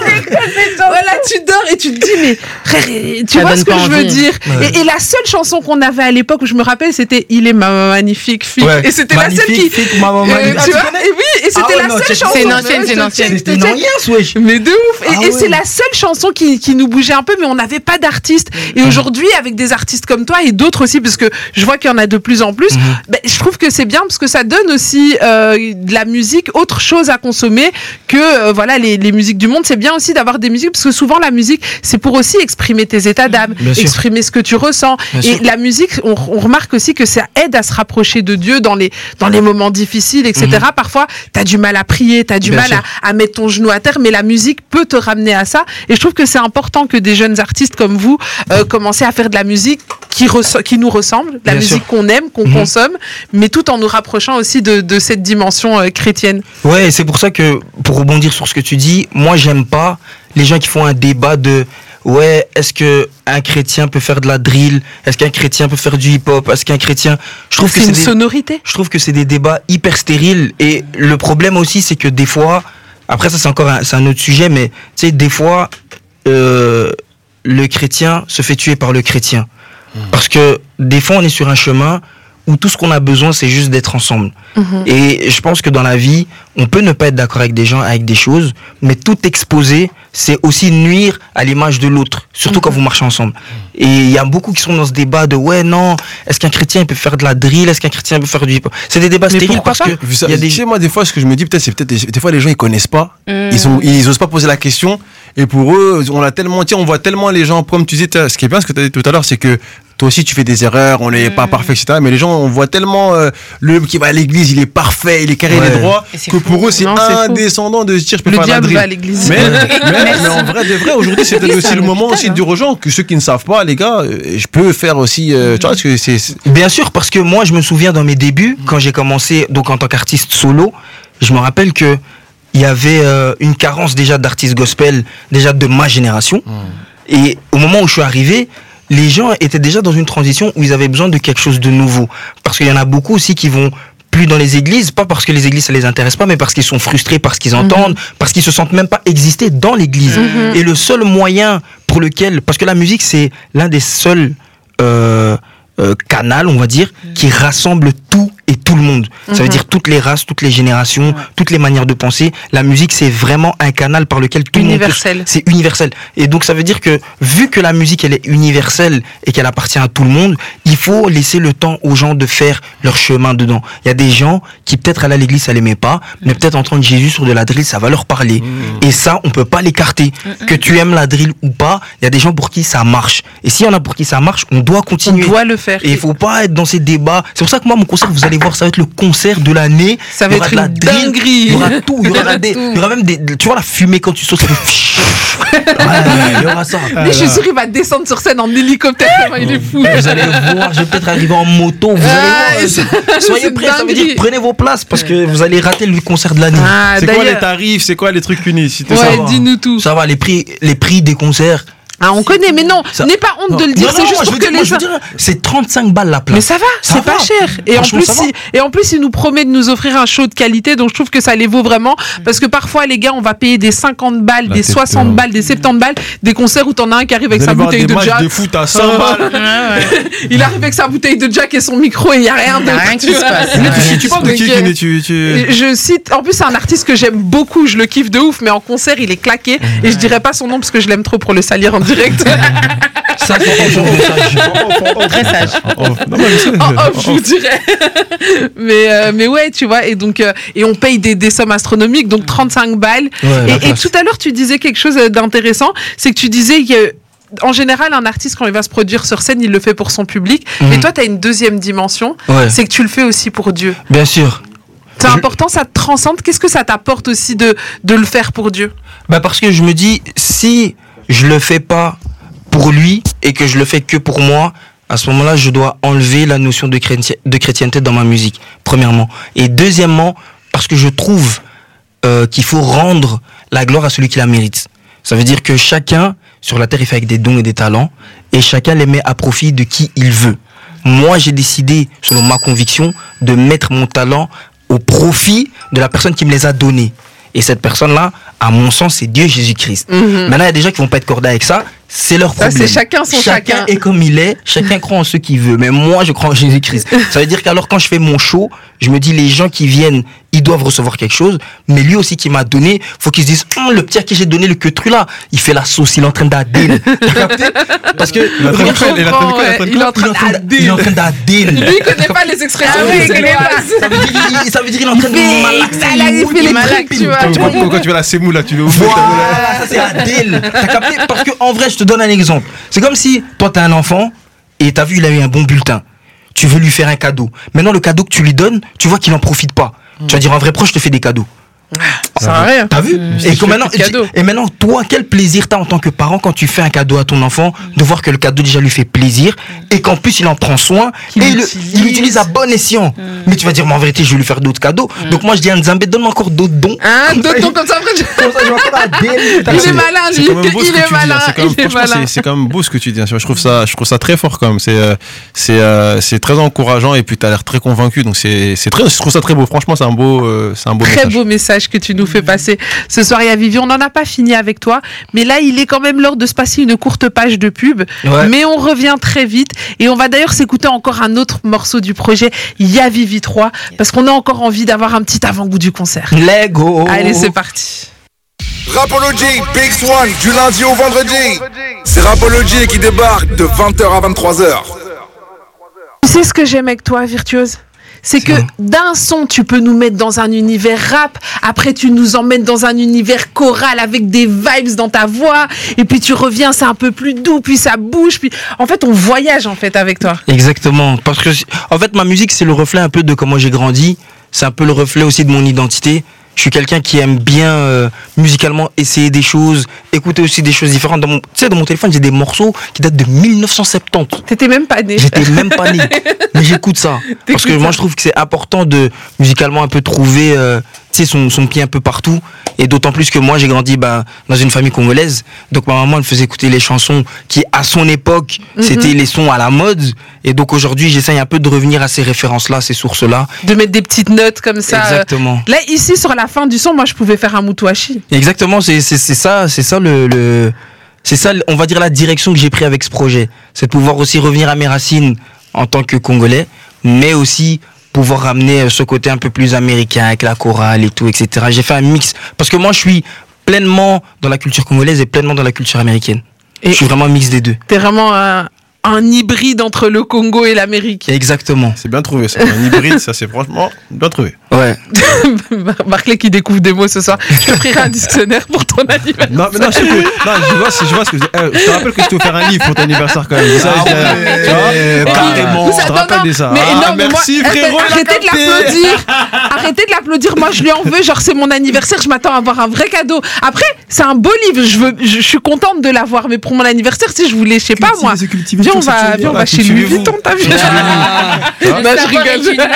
voilà, tu dors et tu te dis, mais frère, tu Ça vois ce que je veux dire? Ouais. Et, et la seule chanson qu'on avait à l'époque où je me rappelle, c'était Il est ma magnifique fille. Ouais. Et c'était la seule qui. Magnifique, fille, maman, Euh, magnifique. Ah, tu tu vois, connais et oui, et c'était Ah ouais, la non, seule chanson. C'est une ancienne, c'est une ancienne. C'était une wesh. Mais de ouf. Et, Ah et ouais. c'est la seule chanson qui, qui nous bougeait un peu, mais on n'avait pas d'artistes. Et aujourd'hui, avec des artistes comme toi et d'autres aussi, parce que je vois qu'il y en a de plus en plus, ben, je trouve que c'est bien parce que ça donne aussi euh, de la musique, autre chose à consommer que euh, voilà les, les musiques du monde. C'est bien aussi d'avoir des musiques parce que souvent la musique, c'est pour aussi exprimer tes états d'âme, Bien sûr. exprimer ce que tu ressens. Bien et sûr. la musique, on, on remarque aussi que ça aide à se rapprocher de Dieu dans les dans les moments difficiles, etc. Parfois, tu as du mal à prier, tu as du Bien mal à, à mettre ton genou à terre, mais la musique peut te ramener à ça. Et je trouve que c'est important que des jeunes artistes comme vous euh, commencez à faire de la musique qui, nous ressemble, de la Bien musique qu'on aime, qu'on Mhm. consomme, mais tout en nous rapprochant aussi de, de cette dimension euh, chrétienne. Ouais, et c'est pour ça que, pour rebondir sur ce que tu dis, moi j'aime pas les gens qui font un débat de ouais, est-ce que un chrétien peut faire de la drill? Est-ce qu'un chrétien peut faire du hip-hop? Est-ce qu'un chrétien? Je trouve que C'est une des... sonorité. je trouve que c'est des débats hyper stériles. Et le problème aussi c'est que des fois après ça c'est encore un, c'est un autre sujet mais tu sais des fois euh, le chrétien se fait tuer par le chrétien. Parce que des fois on est sur un chemin où tout ce qu'on a besoin c'est juste d'être ensemble. Et je pense que dans la vie on peut ne pas être d'accord avec des gens avec des choses mais tout exposer c'est aussi nuire à l'image de l'autre surtout quand vous marchez ensemble et il y a beaucoup qui sont dans ce débat de ouais non est-ce qu'un chrétien il peut faire de la drill? Est-ce qu'un chrétien peut faire du hip-hop? C'est des débats Mais stériles parce que ça, il y a des Tu sais, moi, des fois, ce que je me dis, peut-être, c'est peut-être des, des fois, les gens, ils connaissent pas. Mm. Ils sont, ils osent pas poser la question. Et pour eux, on a tellement, tiens, on voit tellement les gens, comme tu disais, ce qui est bien, ce que tu as dit tout à l'heure, c'est que toi aussi, tu fais des erreurs, on n'est pas parfait, etc. Mais les gens, on voit tellement euh, le qui va à l'église, il est parfait, il est carré, il est Ouais. droit, que fou. pour eux, c'est indescendant de se dire, je peux Le faire diable va à l'église. Mais, mais, mais en vrai, de vrai, aujourd'hui, c'est peut-être aussi le moment aussi de hein. dire aux gens que ceux qui ne savent pas, les gars, euh, je peux faire aussi, euh, tu vois, parce que c'est, c'est- Bien sûr, parce que moi, je me souviens dans mes débuts, quand j'ai commencé donc en tant qu'artiste solo, je me rappelle que il y avait euh, une carence déjà d'artistes gospel, déjà de ma génération. Et au moment où je suis arrivé, les gens étaient déjà dans une transition où ils avaient besoin de quelque chose de nouveau. Parce qu'il y en a beaucoup aussi qui vont plus dans les églises, pas parce que les églises ça les intéresse pas, mais parce qu'ils sont frustrés par ce qu'ils entendent, parce qu'ils se sentent même pas exister dans l'église. Et le seul moyen pour lequel, parce que la musique c'est l'un des seuls euh, euh, canal, on va dire, qui rassemble tout et tout le monde. Ça veut dire toutes les races, toutes les générations, toutes les manières de penser. La musique, c'est vraiment un canal par lequel tout le monde... C'est universel. Et donc, ça veut dire que, vu que la musique, elle est universelle et qu'elle appartient à tout le monde, il faut laisser le temps aux gens de faire leur chemin dedans. Il y a des gens qui, peut-être, allaient à l'église, ça l'aimait pas, mais peut-être entendre Jésus sur de la drill, ça va leur parler. Et ça, on peut pas l'écarter. Que tu aimes la drill ou pas, il y a des gens pour qui ça marche. Et s'il y en a pour qui ça marche, on doit On continuer. doit le faire. Et il faut pas être dans ces débats. C'est pour ça que moi, mon concert, vous allez voir, ça va être le concert de l'année. Ça va être de la une dinguerie. Il y aura tout. Il y aura, il y aura même des. Tu vois la fumée quand tu sautes, ça fait. Ouais, il y aura ça. Mais je suis sûr qu'il va descendre sur scène en hélicoptère, tellement il est fou. Vous allez voir, je vais peut-être arriver en moto. Vous Ah, allez ça- voir. Soyez prêts, ça veut dire prenez vos places parce que vous allez rater le concert de l'année. Ah, C'est quoi les tarifs C'est quoi les trucs unis si tu Ouais, dis-nous tout. Ça va, les prix, les prix des concerts. Ah, on connaît, mais non, Ça- n'aie pas honte de le dire, c'est juste moi, je pour veux que dire, les gens. c'est 35 balles la place. Mais ça va, c'est pas va. cher. Et en, plus, il, et en plus, il nous promet de nous offrir un show de qualité, donc je trouve que ça les vaut vraiment. Parce que parfois, les gars, on va payer des 50 balles, La des tête 60 de- balles, des 70 balles, des concerts où t'en as un qui arrive avec Vous sa bouteille des de Jack. de foot à 100 balles. Il arrive avec sa bouteille de Jack et son micro et il n'y a rien d'autre. rien qui tu se vois. passe. Mais tu, tu parles de qui, euh. Je cite, en plus c'est un artiste que j'aime beaucoup, je le kiffe de ouf, mais en concert il est claqué et je dirais pas son nom parce que je l'aime trop pour le salir en direct. Ça, c'est un genre de message. Très sage. Non, mais je sais. en off, je vous dirais. mais, euh, mais ouais, tu vois, et donc, euh, et on paye des, des sommes astronomiques, donc 35 balles. Ouais, et, tout à l'heure, tu disais quelque chose d'intéressant, c'est que tu disais que. En général, un artiste, quand il va se produire sur scène, il le fait pour son public. Mais Mhm. toi, tu as une deuxième dimension, Ouais. c'est que tu le fais aussi pour Dieu. Bien sûr. C'est Je- important, ça te transcende. Qu'est-ce que ça t'apporte aussi de, de le faire pour Dieu? Bah parce que je me dis, si je le fais pas pour lui et que je le fais que pour moi, à ce moment-là, je dois enlever la notion de, chréti- de chrétienté dans ma musique, premièrement. Et deuxièmement, parce que je trouve euh, qu'il faut rendre la gloire à celui qui la mérite. Ça veut dire que chacun sur la terre, il fait avec des dons et des talents, et chacun les met à profit de qui il veut. Moi, j'ai décidé, selon ma conviction, de mettre mon talent au profit de la personne qui me les a donnés. Et cette personne-là, à mon sens, c'est Dieu Jésus-Christ. Maintenant, il y a des gens qui vont pas être cordés avec ça. C'est leur Ça, problème. c'est chacun son chacun. est comme il est. Chacun croit en ce qu'il veut. Mais moi, je crois en Jésus-Christ. Ça veut dire qu'alors, quand je fais mon show, je me dis, les gens qui viennent, ils doivent recevoir quelque chose. Mais lui aussi qui m'a donné, faut qu'ils se disent, Hum, le petit à qui j'ai donné le queutru là, il fait la sauce, il est en train capté? Parce que, Il est en train il est en train d'a- d'adéler. il est en train d'adéler. Lui, il connaît pas les expressions. Ah oui, il connaît pas. Ça veut dire, il- ça veut dire qu'il est en train de malaxer. ça, il fait les tu vois. Quand tu vas la Semou, là, tu le ouvres. Voilà, ça c'est Adèle. T'as capté? Parce que en vrai, je te donne un exemple. C'est comme si toi t'as un enfant et t'as vu il a eu un bon bulletin. Tu veux lui faire un cadeau. Maintenant le cadeau que tu lui donnes, tu vois qu'il en profite pas. Tu vas dire en vrai, proche, je te fais des cadeaux? Ça sert à rien. T'as vu et, que maintenant, cadeaux. et maintenant, toi, quel plaisir t'as en tant que parent quand tu fais un cadeau à ton enfant de voir que le cadeau déjà lui fait plaisir et qu'en plus il en prend soin et il, l'utilise. il l'utilise à bon escient. Mais tu vas dire, mais en vérité, je vais lui faire d'autres cadeaux. Donc moi, je dis à Nzambé, donne-moi encore d'autres dons. Hein, d'autres dons comme ça, après, je- comme ça, je vais encore Adèle. T'as Il est malin, C'est lui. quand même beau ce Il que est tu dis. malin. C'est quand même- Il est franchement, malin. c'est- c'est quand même beau ce que tu dis. hein. Je trouve ça, je trouve ça très fort quand même. C'est, euh, c'est, euh, c'est très encourageant et puis tu as l'air très convaincu. Donc c'est, c'est très, je trouve ça très beau. Franchement, c'est un beau, euh, c'est un beau Très message. beau message que tu nous fais passer ce soir. Vivi, on n'en a pas fini avec toi, mais là, il est quand même l'heure de se passer une courte page de pub. Ouais. Mais on revient très vite et on va d'ailleurs s'écouter encore un autre morceau du projet, Ya Vivi 3, parce qu'on a encore envie d'avoir un petit avant-goût du concert. Lego. Allez, c'est parti. Rapology, Big Swan, du lundi au vendredi. C'est Rapology qui débarque de 20h à 23h. Tu sais ce que j'aime avec toi, Virtuose? C'est que d'un son, tu peux nous mettre dans un univers rap, après tu nous emmènes dans un univers choral avec des vibes dans ta voix, et puis tu reviens, c'est un peu plus doux, puis ça bouge, puis en fait on voyage en fait avec toi. Exactement. Parce que, en fait, ma musique, c'est le reflet un peu de comment j'ai grandi. C'est un peu le reflet aussi de mon identité. Je suis quelqu'un qui aime bien euh, musicalement essayer des choses, écouter aussi des choses différentes. Dans mon, tu sais, dans mon téléphone, j'ai des morceaux qui datent de 1970. T'étais même pas né. J'étais même pas né. Mais j'écoute ça. Parce que moi, je trouve que c'est important de musicalement un peu trouver euh, sais, son, son pied un peu partout. Et d'autant plus que moi, j'ai grandi bah, dans une famille congolaise. Donc ma maman, elle faisait écouter les chansons qui, à son époque, Mhm. c'était les sons à la mode. Et donc aujourd'hui, j'essaye un peu de revenir à ces références-là, ces sources-là. De mettre des petites notes comme ça. euh. Exactement. Là, ici, sur la fin du son, moi, je pouvais faire un moutouachi. Exactement, c'est ça, c'est ça le, le- c'est ça, on va dire la direction que j'ai pris avec ce projet, c'est de pouvoir aussi revenir à mes racines en tant que Congolais, mais aussi pouvoir ramener euh, ce côté un peu plus américain avec la chorale et tout, etc. J'ai fait un mix parce que moi je suis pleinement dans la culture congolaise et pleinement dans la culture américaine. Et- je suis vraiment un mix des deux. T'es vraiment un, un hybride entre le Congo et l'Amérique. Exactement. C'est bien trouvé, ça. Un hybride, ça, c'est franchement bien trouvé. Ouais. Barclay qui découvre des mots ce soir. Je te prierai un dictionnaire pour ton anniversaire. Non, mais non, je, non, je vois, je vois ce que je, eh, je te rappelle que je t'ai offert un livre pour ton anniversaire quand même. Ça, Ah je- ouais, tu vois carrément. Je savez- te rappelle non, de ça. Mais Ah, non, mais moi, merci, eh, frérot. arrêtez de l'applaudir. Arrêtez de l'applaudir. Moi, je lui en veux. Genre, c'est mon anniversaire. Je m'attends à avoir un vrai cadeau. Après, c'est un beau livre. Je veux, je, je suis contente de l'avoir. Mais pour mon anniversaire, si je voulais, je sais pas moi. Viens, on va, viens, on va chez cultivez-vous. Vuitton, t'as vu Ah. Non, je rigole.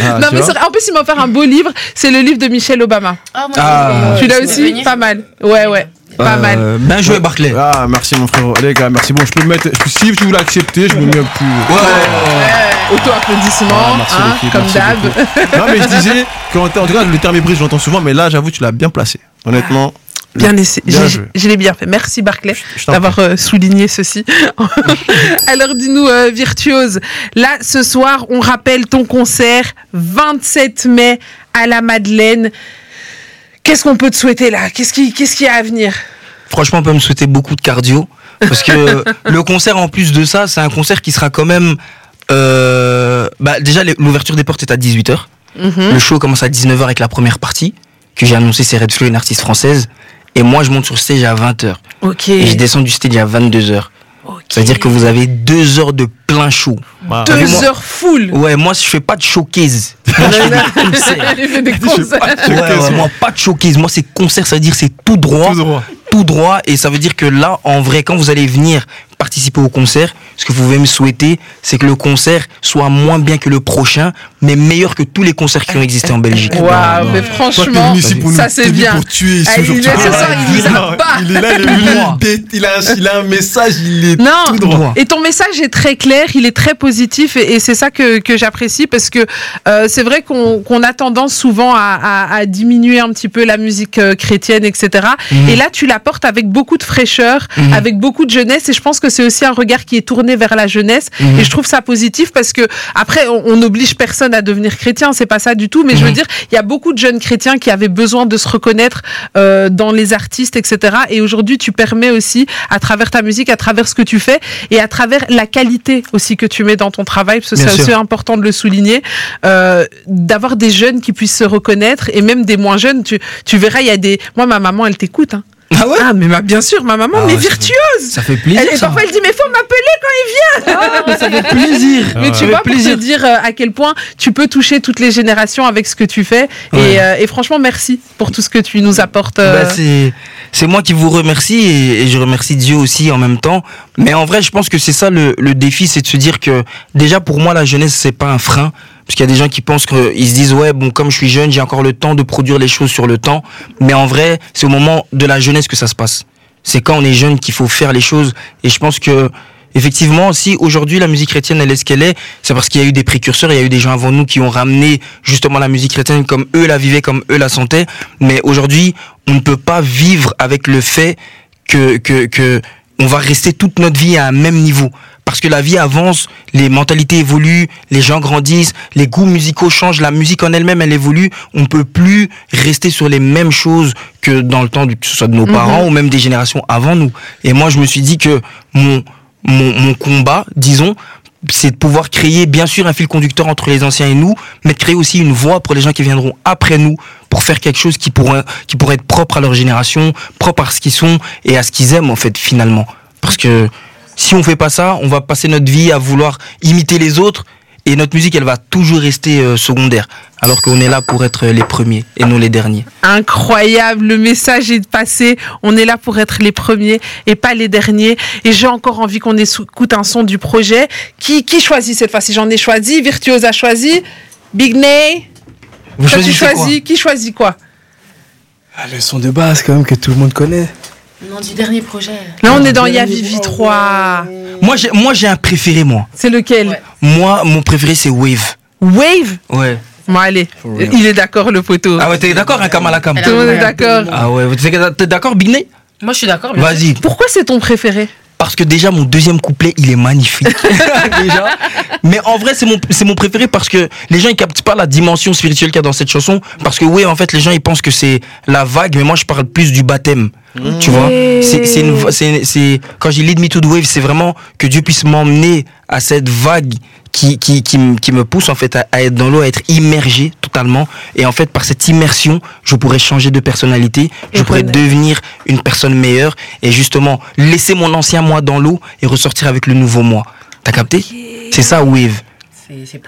Ah, Non, mais en plus, il m'a offert un beau livre. C'est le livre de Michelle Obama. Ah. tu l'as aussi Pas mal. Ouais, ouais. Pas Euh, mal. Bien joué, Barclay. Ah, merci mon frérot. Allez, les gars, merci. Bon, je peux me mettre. Si tu voulais accepter, je me mets un peu. Auto-applaudissements, Ah, merci, hein, comme d'hab. Non, mais je disais, qu'en en tout cas, le terme hybride, je l'entends souvent, mais là, j'avoue, tu l'as bien placé. Honnêtement. Bien joué. Je l'ai bien fait. Merci Barclay d'avoir euh, souligné ceci. Alors dis-nous, euh, Virtuose, là ce soir, on rappelle ton concert 27 mai à la Madeleine. Qu'est-ce qu'on peut te souhaiter là? Qu'est-ce qui, qu'est-ce qui a à venir? Franchement, on peut me souhaiter beaucoup de cardio. Parce que le concert, en plus de ça, c'est un concert qui sera quand même. euh, bah, déjà, l'ouverture des portes est à 18h. Mhm. Le show commence à 19h avec la première partie, que j'ai annoncé, c'est Red Flow, une artiste française. Et moi, je monte sur stage à 20h. Ok. Et je descends du stage à 22h. Ça veut dire que vous avez deux heures de plein show. Deux moi- heures full. Ouais, moi, je fais pas de showcase. Moi, je fais des concerts. Ouais, ouais, moi, pas de showcase. Moi, c'est concert, ça veut dire c'est tout droit. Tout droit. Tout droit. Et ça veut dire que là, en vrai, quand vous allez venir participer au concert, ce que vous pouvez me souhaiter, c'est que le concert soit moins bien que le prochain, mais meilleur que tous les concerts qui ont existé en Belgique. Waouh, mais franchement, ça c'est bien. pour tuer Ah, il est ce soir, il nous abat. Il est là, il est venu, il a, un- il a un message, il est Non, tout droit. et ton message est très clair, il est très positif et, et c'est ça que, que j'apprécie parce que euh, c'est vrai qu'on a tendance souvent à, à- à diminuer un petit peu la musique euh, chrétienne, etc. Mhm. Et là, tu la portes avec beaucoup de fraîcheur, Mhm. avec beaucoup de jeunesse et je pense que c'est aussi un regard qui est tourné vers la jeunesse Mhm. et je trouve ça positif parce que après, on on n'oblige personne à devenir chrétien, c'est pas ça du tout, mais je veux Mhm. dire, il y a beaucoup de jeunes chrétiens qui avaient besoin de se reconnaître euh, dans les artistes, etc. Et aujourd'hui, tu permets aussi, à travers ta musique, à travers ce que tu fais, et à travers la qualité aussi que tu mets dans ton travail, parce que c'est aussi important de le souligner, euh, d'avoir des jeunes qui puissent se reconnaître, et même des moins jeunes. Tu, tu verras, il y a des... Moi, ma maman, elle t'écoute. Hein. Ah ouais Ah, mais ma- bien sûr, ma maman, Ah mais ouais, ça virtuose Ça fait plaisir. elle, et ça. parfois, elle dit, mais faut m'appeler quand il vient ça fait plaisir. mais tu vois, pour te plaisir. dire euh, à quel point tu peux toucher toutes les générations avec ce que tu fais. Ouais. Et, euh, et franchement, merci pour tout ce que tu nous apportes. euh. Bah, c'est c'est moi qui vous remercie et, et je remercie Dieu aussi en même temps. Mais en vrai, je pense que c'est ça le, le défi, c'est de se dire que déjà pour moi la jeunesse c'est pas un frein. Parce qu'il y a des gens qui pensent qu'ils se disent ouais bon comme je suis jeune j'ai encore le temps de produire les choses sur le temps. Mais en vrai c'est au moment de la jeunesse que ça se passe. C'est quand on est jeune qu'il faut faire les choses. Et je pense que effectivement si aujourd'hui la musique chrétienne elle est ce qu'elle est, c'est parce qu'il y a eu des précurseurs, il y a eu des gens avant nous qui ont ramené justement la musique chrétienne comme eux la vivaient, comme eux la sentaient. Mais aujourd'hui on ne peut pas vivre avec le fait que, que, que on va rester toute notre vie à un même niveau. Parce que la vie avance, les mentalités évoluent, les gens grandissent, les goûts musicaux changent, la musique en elle-même, elle évolue. On ne peut plus rester sur les mêmes choses que dans le temps, du- que ce soit de nos parents ou même des générations avant nous. Et moi, je me suis dit que mon, mon, mon combat, disons, c'est de pouvoir créer bien sûr un fil conducteur entre les anciens et nous, mais de créer aussi une voie pour les gens qui viendront après nous, pour faire quelque chose qui pourrait, qui pourrait être propre à leur génération, propre à ce qu'ils sont et à ce qu'ils aiment en fait finalement. Parce que si on fait pas ça, on va passer notre vie à vouloir imiter les autres et notre musique elle va toujours rester euh, secondaire, alors qu'on est là pour être les premiers et non les derniers. Incroyable, le message est passé. On est là pour être les premiers et pas les derniers. Et j'ai encore envie qu'on écoute un son du projet. Qui, qui choisit cette fois-ci? J'en ai choisi. Virtuose a choisi. Big Nay. Vous Toi, tu choisissez quoi? Qui choisit quoi? Ah, le son de base, quand même, que tout le monde connaît. Non, du dernier projet. Là, on est dans Yavivi 3. Moi j'ai moi j'ai un préféré moi. C'est lequel? Ouais. Moi mon préféré c'est Wave. Wave? Ouais. Bon, allez. Il est d'accord, le poteau. Ah ouais, t'es d'accord hein, Kamala Kam Elle Tout le monde est d'accord. Ah ouais, t'es t'es d'accord Big Moi, je suis d'accord. Vas-y. Pourquoi c'est ton préféré? Parce que déjà, mon deuxième couplet, il est magnifique. déjà. Mais en vrai, c'est mon, c'est mon préféré parce que les gens, ils captent pas la dimension spirituelle qu'il y a dans cette chanson. Parce que, oui, en fait, les gens, ils pensent que c'est la vague, mais moi, je parle plus du baptême. Tu vois? C'est, c'est c'est, c'est, Quand j'ai lead me to the wave, c'est vraiment que Dieu puisse m'emmener à cette vague qui, qui, qui, me- qui me pousse, en fait, à, à être dans l'eau, à être immergé totalement. Et en fait, par cette immersion, je pourrais changer de personnalité, je pourrais devenir une personne meilleure et justement laisser mon ancien moi dans l'eau et ressortir avec le nouveau moi. T'as capté? C'est ça, Wave.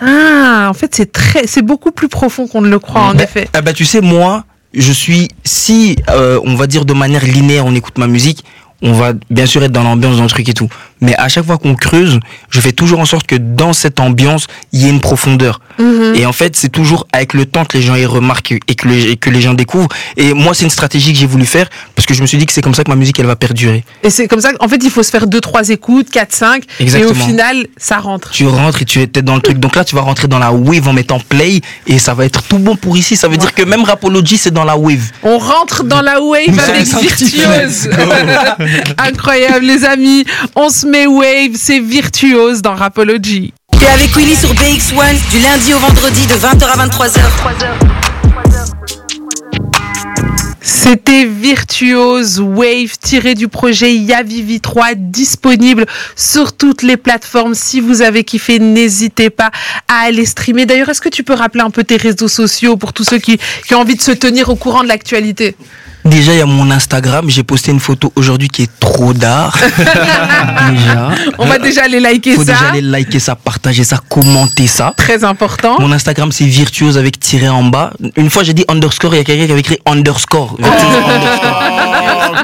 Ah, en fait, c'est très, c'est beaucoup plus profond qu'on ne le croit, en Bah, effet. ah bah, tu sais, moi, je suis, si euh, on va dire de manière linéaire, on écoute ma musique, on va bien sûr être dans l'ambiance, dans le truc et tout. Mais à chaque fois qu'on creuse, je fais toujours en sorte que dans cette ambiance, il y ait une profondeur. Mhm. Et en fait, c'est toujours avec le temps que les gens y remarquent et que, les, et que les gens découvrent. Et moi, c'est une stratégie que j'ai voulu faire parce que je me suis dit que c'est comme ça que ma musique, elle va perdurer. Et c'est comme ça qu'en fait, il faut se faire 2, 3 écoutes, 4, 5. Et au Exactement. final, ça rentre. tu rentres et tu es peut-être dans le truc. Donc là, tu vas rentrer dans la wave en mettant play et ça va être tout bon pour ici. Ça veut dire que même Rapology, c'est dans la wave. On rentre dans la wave avec Virtuose. Incroyable, les amis. On se met wave, c'est Virtuose dans Rapology. T'es avec Willy sur BX1 du lundi au vendredi de 20h à 23h. C'était Virtuose Wave tiré du projet Yavivi 3 disponible sur toutes les plateformes. Si vous avez kiffé, n'hésitez pas à aller streamer. D'ailleurs, est-ce que tu peux rappeler un peu tes réseaux sociaux pour tous ceux qui, qui ont envie de se tenir au courant de l'actualité? Déjà, il y a mon Instagram. J'ai posté une photo aujourd'hui qui est trop d'art. déjà. On va déjà aller liker Faut ça. déjà aller liker ça, partager ça, commenter ça. Très important. Mon Instagram, c'est virtuose avec tiré en bas. Une fois, j'ai dit underscore, il y a quelqu'un qui avait écrit underscore.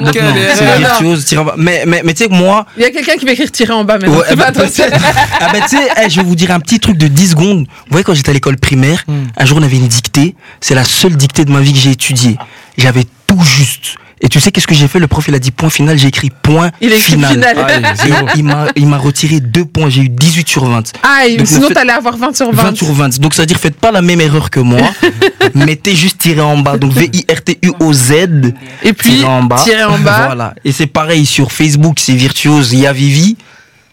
Donc, non, c'est virtuose tiré en bas. Mais, mais, mais tu sais que moi, Il y a quelqu'un qui va écrire tirer en bas maintenant. Ouais, bah, pas attention. ah bah tu sais, eh, je vais vous dire un petit truc de 10 secondes. Vous voyez quand j'étais à l'école primaire, un jour on avait une dictée, c'est la seule dictée de ma vie que j'ai étudiée. J'avais tout juste. Et tu sais qu'est-ce que j'ai fait? Le prof il a dit point final, j'ai écrit point Il final. final. Et il m'a il m'a retiré deux points, j'ai eu 18 sur 20. Aïe, Donc, sinon t'allais avoir 20 sur 20. 20 sur 20. Donc ça veut dire faites pas la même erreur que moi. Mettez juste tiré en bas. Donc V-I-R-T-U-O-Z. Et puis, tiré en bas. tirer en bas. Voilà. Et c'est pareil sur Facebook, c'est Virtuose Yavivi.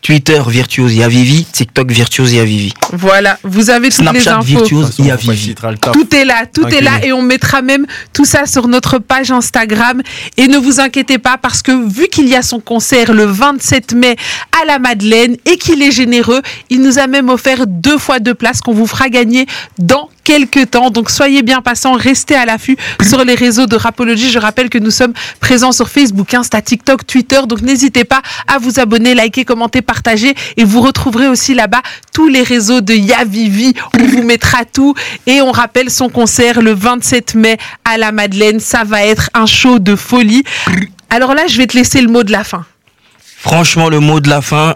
Twitter, Virtuose Yavivi. TikTok, Virtuose Yavivi. Voilà, vous avez toutes les Snapchat, infos. Virtuose Yavivi. Tout est là, tout est là et on mettra même tout ça sur notre page Instagram. Et ne vous inquiétez pas parce que vu qu'il y a son concert le 27 mai à la Madeleine et qu'il est généreux, il nous a même offert deux fois deux places qu'on vous fera gagner dans quelques temps. Donc soyez bien patients, restez à l'affût sur les réseaux de Rapologie. Je rappelle que nous sommes présents sur Facebook, Insta, TikTok, Twitter. Donc n'hésitez pas à vous abonner, liker, commenter, partager. Et vous retrouverez aussi là-bas tous les réseaux de Yavivi. On vous mettra tout. Et on rappelle son concert le 27 mai à la Madeleine. Ça va être un show de folie. Alors là, je vais te laisser le mot de la fin. Franchement, le mot de la fin.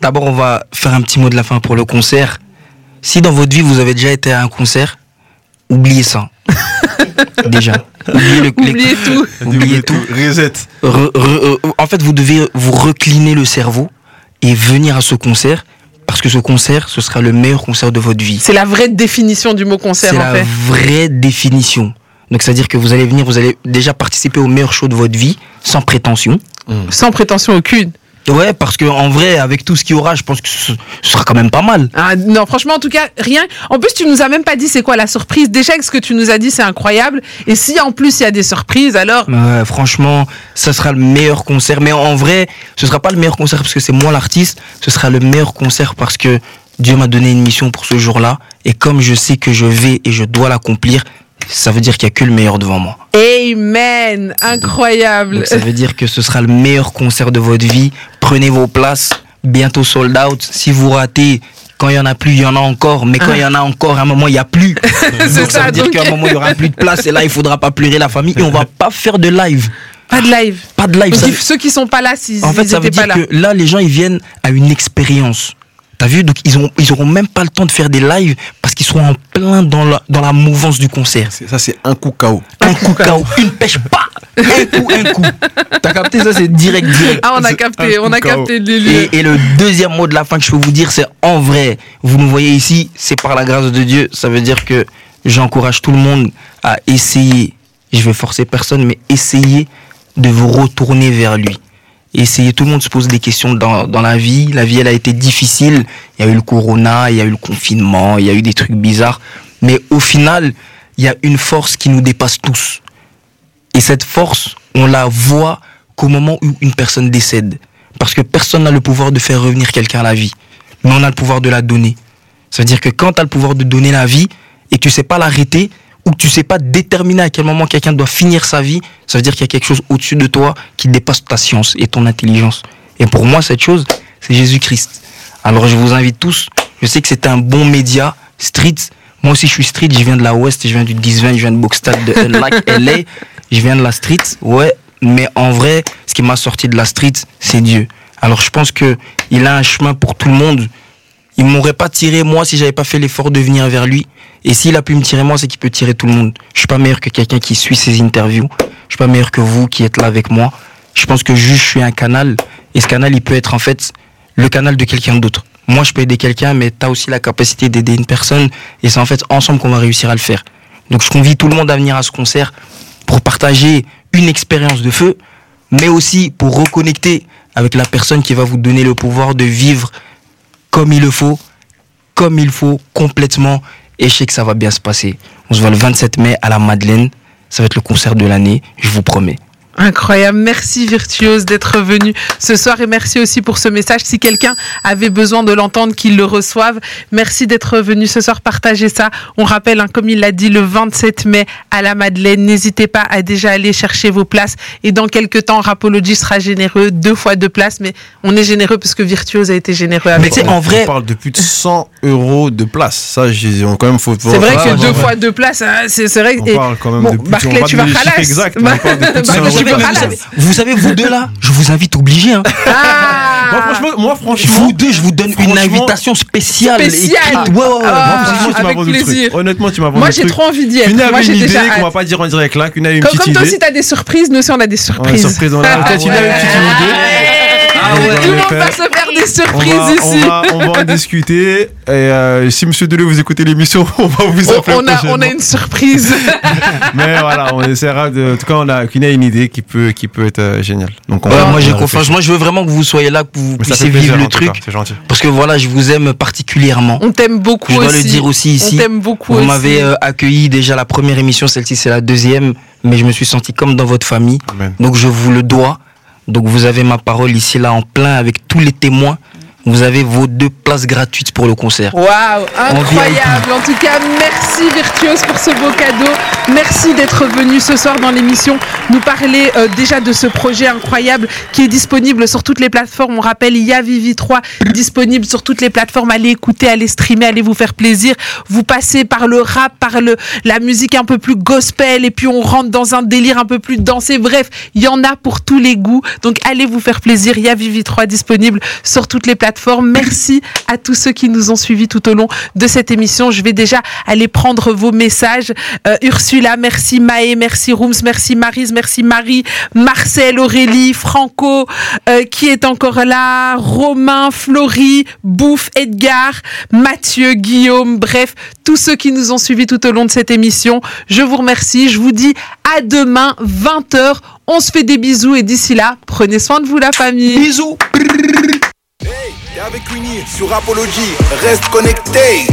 D'abord, on va faire un petit mot de la fin pour le concert. Si dans votre vie, vous avez déjà été à un concert, oubliez ça. déjà. Oubliez, le, les- Oubliez tout. oubliez tout. Reset. Re- re- euh, en fait, vous devez vous recliner le cerveau et venir à ce concert parce que ce concert, ce sera le meilleur concert de votre vie. C'est la vraie définition du mot concert, C'est en la fait. vraie définition. Donc, c'est-à-dire que vous allez venir, vous allez déjà participer au meilleur show de votre vie, sans prétention. Sans prétention aucune. Ouais, parce que en vrai, avec tout ce qu'il y aura, je pense que ce, sera quand même pas mal. Ah, non, franchement, en tout cas, rien. En plus, tu nous as même pas dit c'est quoi la surprise. Déjà, que ce que tu nous as dit, c'est incroyable. Et si en plus il y a des surprises, alors. Ouais, franchement, ça sera le meilleur concert. Mais en vrai, ce sera pas le meilleur concert parce que c'est moi l'artiste. Ce sera le meilleur concert parce que Dieu m'a donné une mission pour ce jour-là. Et comme je sais que je vais et je dois l'accomplir, ça veut dire qu'il y a que le meilleur devant moi. Amen. Incroyable. Donc ça veut dire que ce sera le meilleur concert de votre vie. Prenez vos places. Bientôt sold out. Si vous ratez, quand il y en a plus, il y en a encore. Mais quand il y en a encore, à un moment, il y a plus. Donc ça, ça, veut dire qu'à un moment, il y aura plus de place. Et là, il faudra pas pleurer la famille. Et on va pas faire de live. Pas de live. Pas de live. Donc, Ça- il- ceux qui sont pas là, s'ils en fait, ils ça veut pas là. que là, les gens, ils viennent à une expérience. T'as vu? Donc, ils, ont, ils auront même pas le temps de faire des lives parce qu'ils seront en plein dans la, dans la mouvance du concert. Ça, c'est un coup KO. Un coup KO, une pêche, pas Un coup, un coup. T'as capté ça? C'est direct, direct. Ah, on a capté, on a capté le Et, délire. et le deuxième mot de la fin que je peux vous dire, c'est en vrai. Vous nous voyez ici, c'est par la grâce de Dieu. Ça veut dire que j'encourage tout le monde à essayer. Je vais forcer personne, mais essayer de vous retourner vers lui. C'est tout le monde se pose des questions dans, dans la vie. La vie, elle a été difficile. Il y a eu le corona, il y a eu le confinement, il y a eu des trucs bizarres. Mais au final, il y a une force qui nous dépasse tous. Et cette force, on la voit qu'au moment où une personne décède. Parce que personne n'a le pouvoir de faire revenir quelqu'un à la vie. Mais on a le pouvoir de la donner. Ça veut dire que quand tu as le pouvoir de donner la vie et que tu sais pas l'arrêter, ou que tu sais pas déterminer à quel moment quelqu'un doit finir sa vie, ça veut dire qu'il y a quelque chose au-dessus de toi qui dépasse ta science et ton intelligence. Et pour moi, cette chose, c'est Jésus-Christ. Alors je vous invite tous, je sais que c'est un bon média, street. Moi aussi je suis street, je viens de la Ouest, je viens du 10 je viens de Boxstad, de Unlike LA. Je viens de la street, ouais, mais en vrai, ce qui m'a sorti de la street, c'est Dieu. Alors je pense que il a un chemin pour tout le monde. Il m'aurait pas tiré moi si j'avais pas fait l'effort de venir vers lui. Et s'il a pu me tirer moi, c'est qu'il peut tirer tout le monde. Je suis pas meilleur que quelqu'un qui suit ses interviews. Je suis pas meilleur que vous qui êtes là avec moi. Je pense que juste je suis un canal. Et ce canal, il peut être en fait le canal de quelqu'un d'autre. Moi, je peux aider quelqu'un, mais tu as aussi la capacité d'aider une personne. Et c'est en fait ensemble qu'on va réussir à le faire. Donc je convie tout le monde à venir à ce concert pour partager une expérience de feu, mais aussi pour reconnecter avec la personne qui va vous donner le pouvoir de vivre comme il le faut, comme il faut, complètement et je sais que ça va bien se passer. On se voit le 27 mai à la Madeleine. Ça va être le concert de l'année, je vous promets. Incroyable. Merci Virtuose d'être venu ce soir et merci aussi pour ce message. Si quelqu'un avait besoin de l'entendre, qu'il le reçoive. Merci d'être venu ce soir partager ça. On rappelle, hein, comme il l'a dit, le 27 mai à la Madeleine. N'hésitez pas à déjà aller chercher vos places. Et dans quelques temps, Rapology sera généreux, deux fois deux places. Mais on est généreux parce que Virtuose a été généreux avec Mais tu sais, en vrai, On parle de plus de 100 euros de place. Ça, j'ai- on quand même faut. C'est vrai que deux fois deux places, hein, c'est c'est vrai. On et- parle quand même bon, de plus de- Barclay, on tu vas on parle de plus de Barclay, 100 tu euros. Vous, savez, vous savez, vous deux là, je vous invite obligé. Hein. Ah Moi, franchement, moi, franchement. Vous deux, je vous donne une invitation spéciale. Spéciale. écrite. Ouais, ouais, ouais. Ah, tu avec plaisir. Honnêtement, tu m'as vendu Moi, j'ai trop envie d'y être. Qu'une Moi, avait j'ai une idée déjà qu'on va pas dire en direct là, qu'une a une Comme, petite comme toi idée. aussi, t'as des surprises, nous aussi, on a des Ouais, surprises. surprise, on a peut-être une une petite idée. Ah ouais. on Tout le va monde va se faire des On surprises on, ici. va, on va en discuter. Et euh, si Monsieur Deleu vous écoutez l'émission, on va vous On, appeler. on a, on a prochainement. une surprise. Mais voilà, on essaiera de. En tout cas, on a une idée qui peut, qui peut être euh, géniale. Donc, on Ouais, va- moi j'ai confiance. Moi je veux vraiment que vous soyez là, que vous Mais puissiez plaisir, vivre le truc. C'est gentil. Parce que voilà, je vous aime particulièrement. On t'aime beaucoup Je dois aussi. le dire aussi ici. On t'aime beaucoup Vous aussi. m'avez euh, accueilli déjà la première émission, celle-ci c'est la deuxième, mais je me suis senti comme dans votre famille. Amen. Donc je vous le dois. Donc vous avez ma parole ici là en plein avec tous les témoins. Vous avez vos deux places gratuites pour le concert. Waouh, incroyable. En tout cas, merci Virtuose pour ce beau cadeau. Merci d'être venu ce soir dans l'émission nous parler euh, déjà de ce projet incroyable qui est disponible sur toutes les plateformes. On rappelle, il y a Vivi 3 disponible sur toutes les plateformes. Allez écouter, allez streamer, allez vous faire plaisir. Vous passez par le rap, par le, la musique un peu plus gospel et puis on rentre dans un délire un peu plus dansé. Bref, il y en a pour tous les goûts. Donc allez vous faire plaisir. Il y a Vivi 3 disponible sur toutes les plateformes. Merci à tous ceux qui nous ont suivis tout au long de cette émission. Je vais déjà aller prendre vos messages. Euh, Ursula, merci Maë, merci Rooms, merci Marise, merci Marie, Marcel, Aurélie, Franco, euh, qui est encore là, Romain, Florie, Bouffe, Edgar, Mathieu, Guillaume, bref, tous ceux qui nous ont suivis tout au long de cette émission. Je vous remercie. Je vous dis à demain, 20h. On se fait des bisous et d'ici là, prenez soin de vous la famille. Bisous Hey, avec Winnie sur Apology, reste connecté.